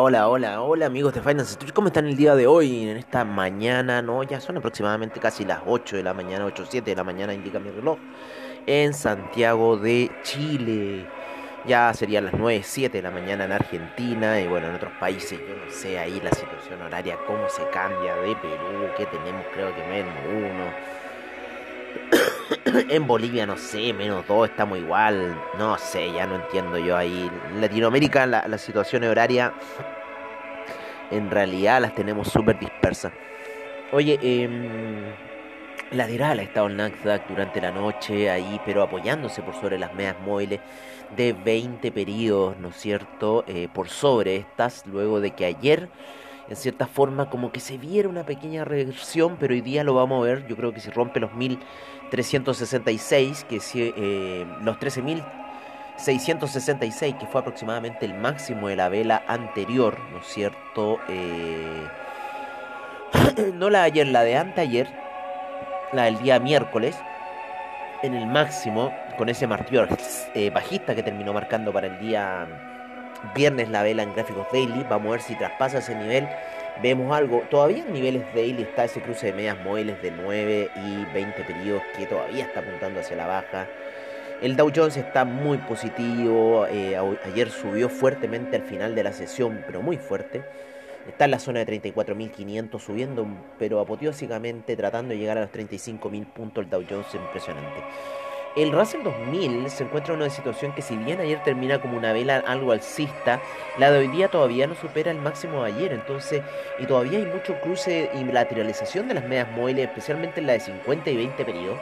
hola, hola, hola amigos de Finance Street, ¿cómo están el día de hoy? En esta mañana, no, ya son aproximadamente casi las 8 de la mañana, 8 7 de la mañana indica mi reloj, en Santiago de Chile. Ya serían las 9, 7 de la mañana en Argentina y bueno, en otros países, yo no sé ahí la situación horaria, cómo se cambia de Perú, que tenemos creo que menos uno. en Bolivia no sé, menos dos, estamos igual, no sé, ya no entiendo yo ahí. Latinoamérica la, la situación horaria en realidad las tenemos súper dispersas. Oye, eh, lateral ha estado el Nasdaq durante la noche ahí, pero apoyándose por sobre las medias móviles de 20 periodos, ¿no es cierto? Eh, por sobre estas, luego de que ayer, en cierta forma, como que se viera una pequeña reversión, pero hoy día lo vamos a ver, yo creo que si rompe los 1366, que si, eh, los 13.666, que fue aproximadamente el máximo de la vela anterior, ¿no es cierto? Eh, no la de ayer, la de anteayer, la del día miércoles, en el máximo, con ese martillo eh, bajista que terminó marcando para el día viernes la vela en gráficos daily. Vamos a ver si traspasa ese nivel. Vemos algo. Todavía en niveles daily está ese cruce de medias móviles de 9 y 20 periodos que todavía está apuntando hacia la baja. El Dow Jones está muy positivo. Eh, ayer subió fuertemente al final de la sesión, pero muy fuerte. Está en la zona de 34.500 subiendo, pero apoteósicamente tratando de llegar a los 35.000 puntos el Dow Jones impresionante. El Russell 2000 se encuentra en una situación que si bien ayer termina como una vela algo alcista, la de hoy día todavía no supera el máximo de ayer, entonces, y todavía hay mucho cruce y lateralización de las medias móviles, especialmente en la de 50 y 20 periodos,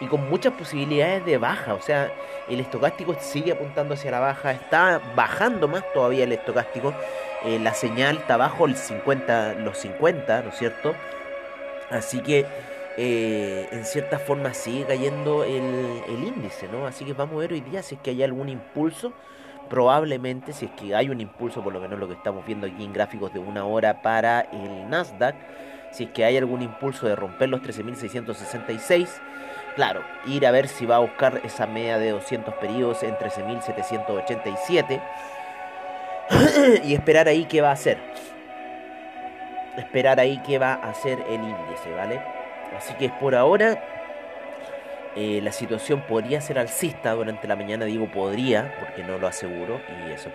y con muchas posibilidades de baja, o sea, el estocástico sigue apuntando hacia la baja, está bajando más todavía el estocástico, eh, la señal está bajo el 50, los 50, ¿no es cierto? Así que eh, en cierta forma sigue cayendo el, índice, ¿no? Así que vamos a ver hoy día si es que hay algún impulso. Probablemente, si es que hay un impulso, por lo menos lo que estamos viendo aquí en gráficos de una hora para el Nasdaq, si es que hay algún impulso de romper los 13.666, claro, ir a ver si va a buscar esa media de 200 periodos en 13.787 y esperar ahí qué va a hacer. Esperar ahí qué va a hacer el índice, ¿vale? Así que por ahora eh, la situación podría ser alcista durante la mañana, digo podría, porque no lo aseguro, y eso.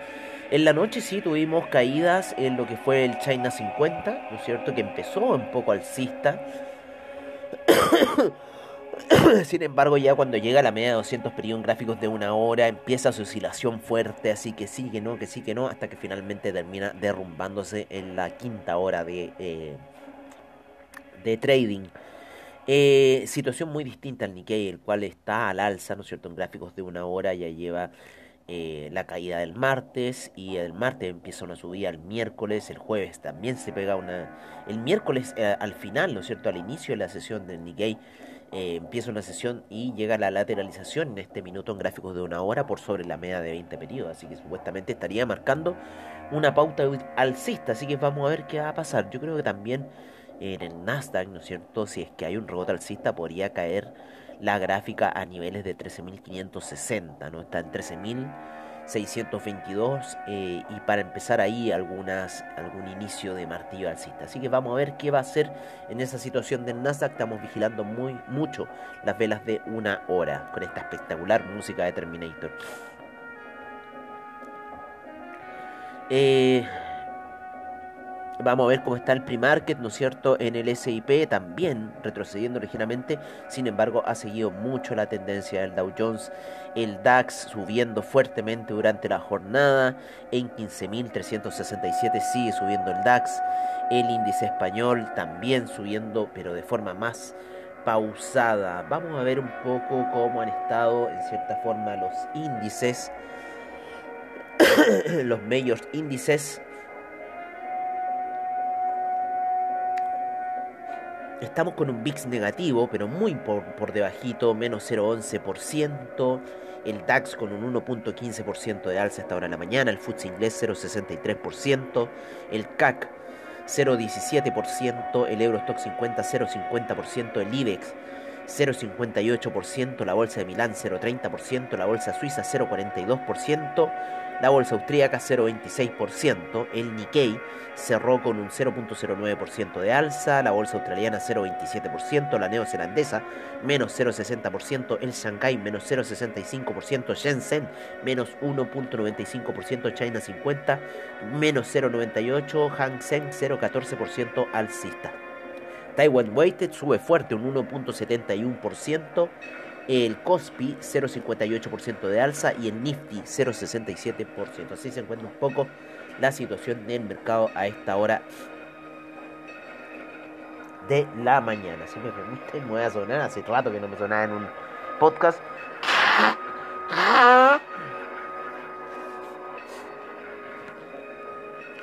En la noche sí tuvimos caídas en lo que fue el China 50, ¿no es cierto? Que empezó un poco alcista. Sin embargo, ya cuando llega a la media de 200 periodos gráficos de una hora, empieza su oscilación fuerte, así que sí, que no, que sí, que no, hasta que finalmente termina derrumbándose en la quinta hora de, eh, de trading. Eh, situación muy distinta al Nikkei, el cual está al alza, ¿no es cierto? En gráficos de una hora ya lleva eh, la caída del martes y el martes empieza una subida el miércoles, el jueves también se pega una... El miércoles eh, al final, ¿no es cierto? Al inicio de la sesión del Nikkei eh, empieza una sesión y llega la lateralización en este minuto en gráficos de una hora por sobre la media de 20 periodos, así que supuestamente estaría marcando una pauta alcista, así que vamos a ver qué va a pasar. Yo creo que también en el Nasdaq, ¿no es cierto? Si es que hay un rebote alcista, podría caer la gráfica a niveles de 13.560, ¿no? Está en 13.622 eh, y para empezar ahí algunas, algún inicio de martillo alcista. Así que vamos a ver qué va a hacer en esa situación del Nasdaq. Estamos vigilando muy mucho las velas de una hora con esta espectacular música de Terminator. Eh, Vamos a ver cómo está el pre-market, ¿no es cierto? En el SIP también retrocediendo ligeramente, sin embargo ha seguido mucho la tendencia del Dow Jones, el DAX subiendo fuertemente durante la jornada, en 15.367 sigue subiendo el DAX, el índice español también subiendo, pero de forma más pausada. Vamos a ver un poco cómo han estado en cierta forma los índices, los mayores índices Estamos con un VIX negativo, pero muy por, por debajito, menos 0,11%. El DAX con un 1.15% de alza hasta ahora en la mañana. El FTSE inglés 0.63%. El CAC 0.17%. El Eurostock 50 0.50%. El IBEX 0,58%, la bolsa de Milán 0,30%, la bolsa suiza 0,42%, la bolsa austríaca 0,26%, el Nikkei cerró con un 0,09% de alza, la bolsa australiana 0,27%, la neozelandesa menos 0,60%, el Shanghai menos 0,65%, Shenzhen menos 1,95%, China 50 menos 0,98%, Hang Seng 0,14% alcista. Taiwan Weighted sube fuerte un 1.71%, el Kospi 0.58% de alza y el Nifty 0.67%. Así se encuentra un poco la situación del mercado a esta hora de la mañana. Si me permiten, me voy a sonar. Hace rato que no me sonaba en un podcast.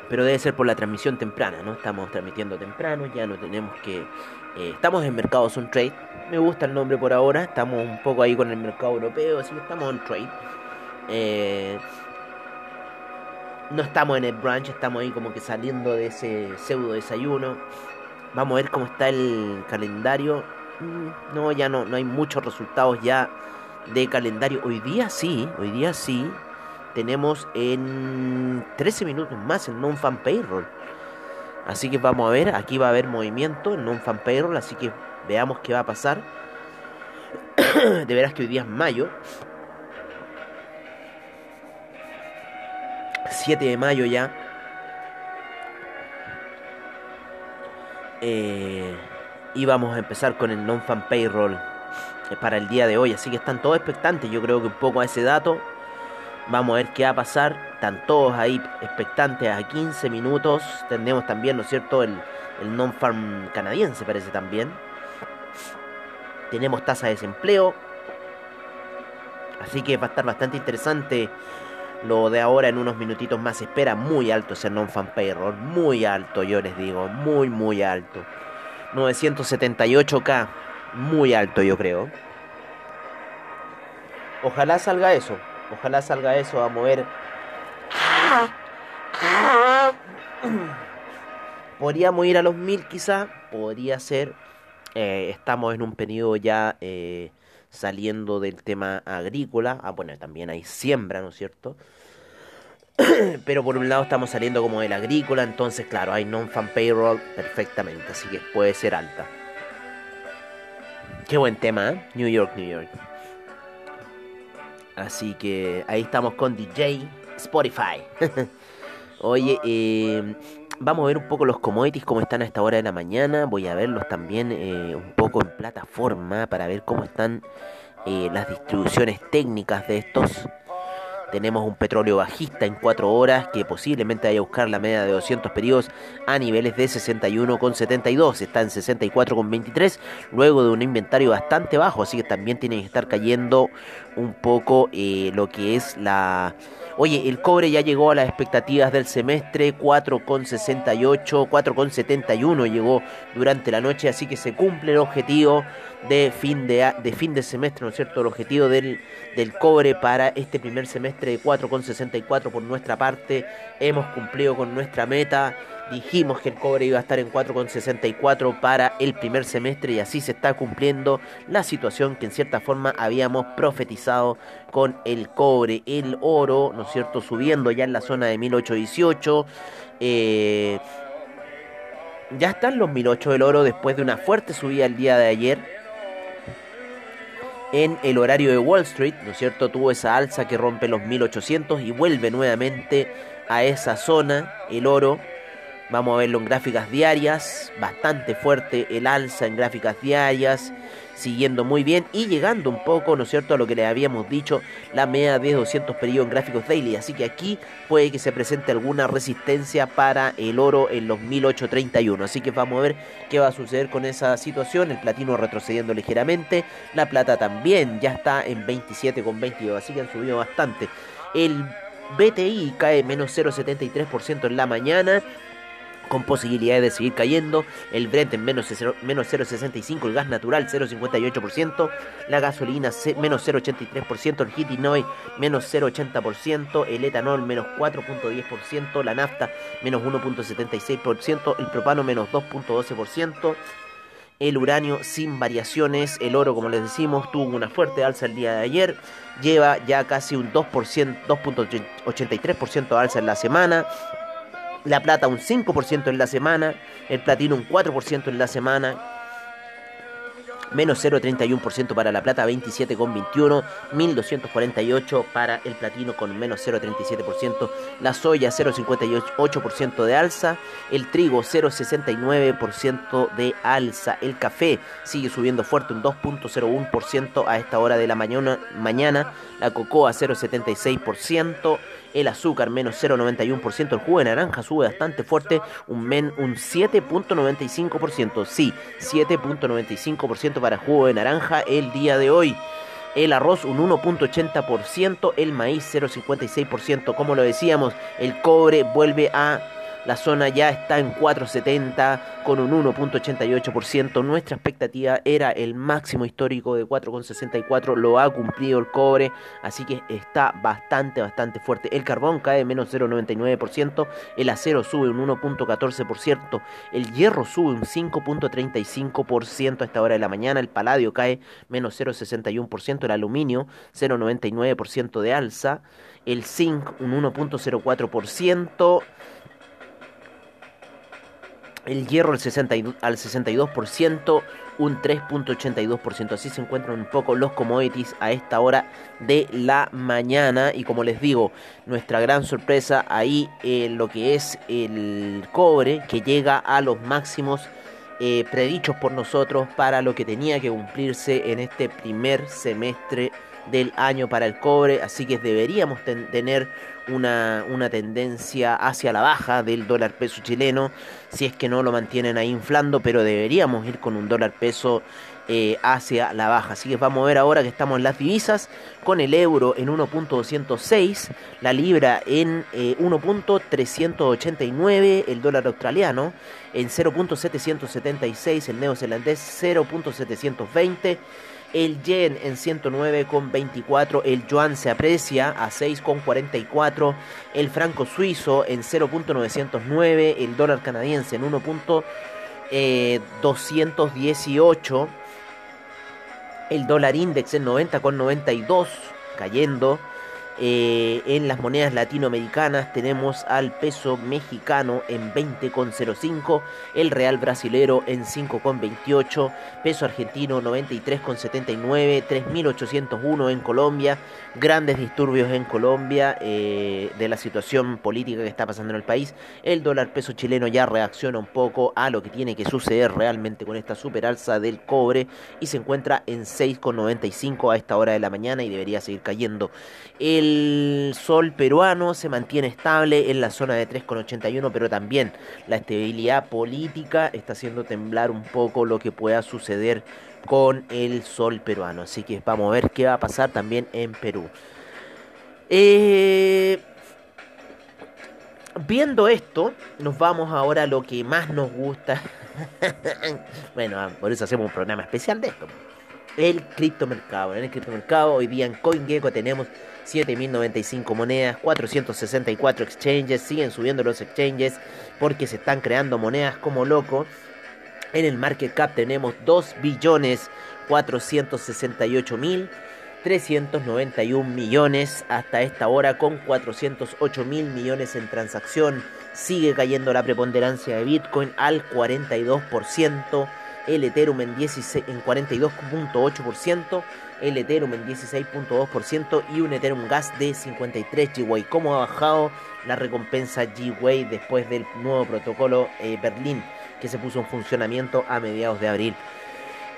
Pero debe ser por la transmisión temprana, ¿no? Estamos transmitiendo temprano, ya no tenemos que... Eh, estamos en mercado on trade, me gusta el nombre por ahora, estamos un poco ahí con el mercado europeo, así que estamos on trade. Eh, no estamos en el brunch, estamos ahí como que saliendo de ese pseudo desayuno. Vamos a ver cómo está el calendario. Mm, no, ya no, no hay muchos resultados ya de calendario. Hoy día sí, hoy día sí tenemos en 13 minutos más el non-fan payroll. Así que vamos a ver, aquí va a haber movimiento en non-fan payroll, así que veamos qué va a pasar. de veras que hoy día es mayo. 7 de mayo ya. Eh, y vamos a empezar con el non-fan payroll eh, para el día de hoy. Así que están todos expectantes. Yo creo que un poco a ese dato. Vamos a ver qué va a pasar. Están todos ahí expectantes a 15 minutos. Tendremos también, ¿no es cierto?, el, el non-farm canadiense, parece también. Tenemos tasa de desempleo. Así que va a estar bastante interesante lo de ahora en unos minutitos más. espera muy alto ese non-farm payroll. Muy alto, yo les digo. Muy, muy alto. 978k. Muy alto, yo creo. Ojalá salga eso. Ojalá salga eso a mover. Podríamos ir a los mil quizá, podría ser. Eh, estamos en un periodo ya eh, saliendo del tema agrícola. Ah, bueno, también hay siembra, ¿no es cierto? Pero por un lado estamos saliendo como del agrícola, entonces claro, hay non-fan payroll perfectamente, así que puede ser alta. Qué buen tema, ¿eh? New York, New York. Así que ahí estamos con DJ Spotify. Oye, eh, vamos a ver un poco los commodities, cómo están a esta hora de la mañana. Voy a verlos también eh, un poco en plataforma para ver cómo están eh, las distribuciones técnicas de estos. Tenemos un petróleo bajista en 4 horas que posiblemente vaya a buscar la media de 200 periodos a niveles de 61,72. Está en 64,23 luego de un inventario bastante bajo. Así que también tiene que estar cayendo un poco eh, lo que es la... Oye, el cobre ya llegó a las expectativas del semestre, 4,68, 4,71 llegó durante la noche, así que se cumple el objetivo de fin de, de, fin de semestre, ¿no es cierto? El objetivo del, del cobre para este primer semestre de 4,64 por nuestra parte. Hemos cumplido con nuestra meta dijimos que el cobre iba a estar en 4,64 para el primer semestre y así se está cumpliendo la situación que en cierta forma habíamos profetizado con el cobre, el oro, ¿no es cierto?, subiendo ya en la zona de 1818. Eh, ya están los 1008 del oro después de una fuerte subida el día de ayer en el horario de Wall Street, ¿no es cierto? Tuvo esa alza que rompe los 1800 y vuelve nuevamente a esa zona el oro Vamos a verlo en gráficas diarias, bastante fuerte el alza en gráficas diarias, siguiendo muy bien y llegando un poco, ¿no es cierto?, a lo que le habíamos dicho, la media de 200 periodos en gráficos daily. Así que aquí puede que se presente alguna resistencia para el oro en los 1831. Así que vamos a ver qué va a suceder con esa situación. El platino retrocediendo ligeramente, la plata también ya está en 27,22, así que han subido bastante. El BTI cae menos 0,73% en la mañana con posibilidades de seguir cayendo. El Brent en menos 0,65%, el gas natural 0,58%, la gasolina menos 0,83%, el hitinoy menos 0,80%, el etanol menos 4,10%, la nafta menos 1,76%, el propano menos 2,12%. el uranio sin variaciones, el oro como les decimos tuvo una fuerte alza el día de ayer, lleva ya casi un 2%, 2.83% de alza en la semana, la plata un 5% en la semana, el platino un 4% en la semana, menos 0,31% para la plata, 27,21, 1248 para el platino con menos 0,37%, la soya 0,58% de alza, el trigo 0,69% de alza, el café sigue subiendo fuerte un 2,01% a esta hora de la mañana, mañana la cocoa 0,76%, el azúcar menos 0,91%, el jugo de naranja sube bastante fuerte, un, men, un 7,95%, sí, 7,95% para jugo de naranja el día de hoy. El arroz un 1.80%, el maíz 0.56%, como lo decíamos, el cobre vuelve a la zona ya está en 4,70 con un 1.88%. Nuestra expectativa era el máximo histórico de 4,64. Lo ha cumplido el cobre. Así que está bastante, bastante fuerte. El carbón cae menos 0,99%. El acero sube un 1.14%. El hierro sube un 5.35% a esta hora de la mañana. El paladio cae menos 0,61%. El aluminio 0,99% de alza. El zinc un 1.04% el hierro al, 62%, un 3.82%. Así se encuentran un poco los commodities a esta hora de la mañana. Y como les digo, nuestra gran sorpresa ahí lo que es el cobre, que llega a los máximos eh, predichos por nosotros para lo que tenía que cumplirse en este primer semestre del año para el cobre, así que deberíamos tener una, una, tendencia hacia la baja del dólar peso chileno, si es que no lo mantienen ahí inflando, pero deberíamos ir con un dólar peso eh, hacia la baja. Así que vamos a ver ahora que estamos en las divisas, con el euro en 1.206, la libra en 1.389, eh, el dólar australiano en 0.776, el neozelandés 0.720 el yen en 109,24, el yuan se aprecia a 6,44, el franco suizo en 0.909, el dólar canadiense en 1.218, el dólar index en 90,92, cayendo. Eh, en las monedas latinoamericanas tenemos al peso mexicano en 20,05, el real brasilero en 5,28, peso argentino 93,79, 3.801 en Colombia, grandes disturbios en Colombia eh, de la situación política que está pasando en el país, el dólar peso chileno ya reacciona un poco a lo que tiene que suceder realmente con esta super alza del cobre y se encuentra en 6,95 a esta hora de la mañana y debería seguir cayendo. El el sol peruano se mantiene estable en la zona de 3,81, pero también la estabilidad política está haciendo temblar un poco lo que pueda suceder con el sol peruano. Así que vamos a ver qué va a pasar también en Perú. Eh, viendo esto, nos vamos ahora a lo que más nos gusta. bueno, por eso hacemos un programa especial de esto. El criptomercado. En el criptomercado hoy día en CoinGecko tenemos 7.095 monedas, 464 exchanges, siguen subiendo los exchanges porque se están creando monedas como loco. En el market cap tenemos 2 billones 468 mil 391 millones hasta esta hora con 408 mil millones en transacción. Sigue cayendo la preponderancia de Bitcoin al 42%, el Ethereum en, 16, en 42.8%, el Ethereum en 16.2% y un Ethereum Gas de 53 GWay. ¿Cómo ha bajado la recompensa GWay después del nuevo protocolo eh, Berlín que se puso en funcionamiento a mediados de abril?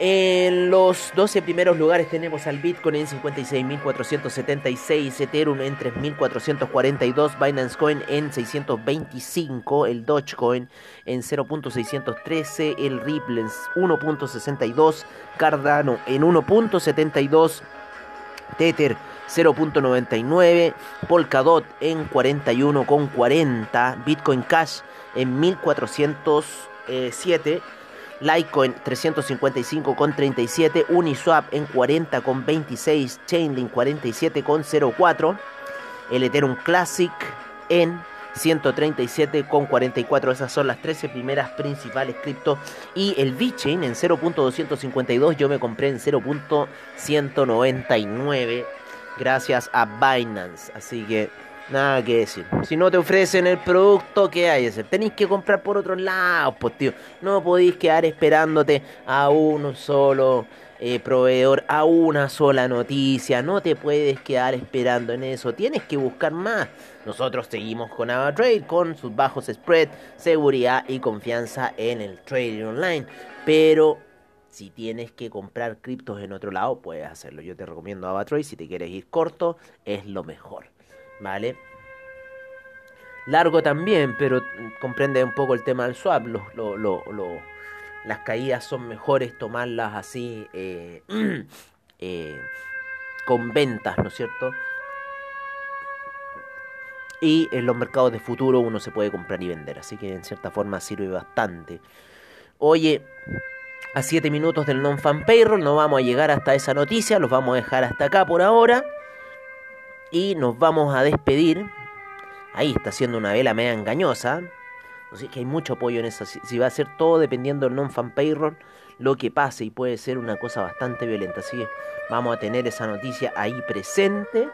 En los 12 primeros lugares tenemos al Bitcoin en 56.476, Ethereum en 3.442, Binance Coin en 625, el Dogecoin en 0.613, el Ripple en 1.62, Cardano en 1.72, Tether 0.99, Polkadot en 41.40, Bitcoin Cash en 1407, Litecoin 355,37, Uniswap en 40,26, Chainlink 47,04, el Ethereum Classic en 137,44. Esas son las 13 primeras principales cripto. Y el VeChain en 0.252 yo me compré en 0.199 gracias a Binance. Así que nada que decir. Si no te ofrecen el producto, ¿qué hay que hacer? Tenéis que comprar por otro lado, pues tío. No podéis quedar esperándote a uno solo eh, proveedor a una sola noticia. No te puedes quedar esperando en eso. Tienes que buscar más. Nosotros seguimos con AvaTrade con sus bajos spread, seguridad y confianza en el trading online. Pero si tienes que comprar criptos en otro lado, puedes hacerlo. Yo te recomiendo AvaTrade. Si te quieres ir corto, es lo mejor. ¿Vale? Largo también, pero comprende un poco el tema del swap. lo, las caídas son mejores tomarlas así eh, eh, con ventas, ¿no es cierto? Y en los mercados de futuro uno se puede comprar y vender, así que en cierta forma sirve bastante. Oye, a 7 minutos del non-fan payroll, no vamos a llegar hasta esa noticia, los vamos a dejar hasta acá por ahora. Y nos vamos a despedir. Ahí está haciendo una vela media engañosa. Así que hay mucho apoyo en eso. Si, va a ser todo dependiendo del non-fan payroll, lo que pase y puede ser una cosa bastante violenta. Así que vamos a tener esa noticia ahí presente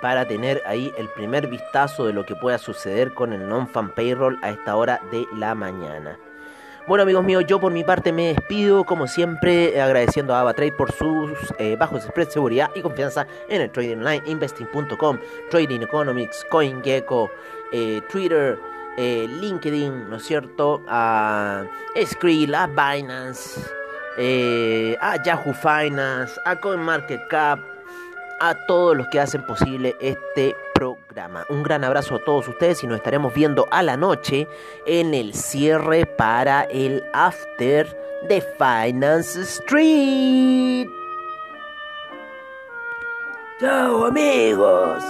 para tener ahí el primer vistazo de lo que pueda suceder con el non-fan payroll a esta hora de la mañana. Bueno amigos míos, yo por mi parte me despido como siempre agradeciendo a AvaTrade por sus eh, bajos spread, seguridad y confianza en el trading online, investing.com, Trading Economics, CoinGecko, eh, Twitter, eh, LinkedIn, ¿no es cierto? A Skrill, a Binance, a Yahoo Finance, a CoinMarketCap, a todos los que hacen posible este Un gran abrazo a todos ustedes y nos estaremos viendo a la noche en el cierre para el after de Finance Street. Chao amigos.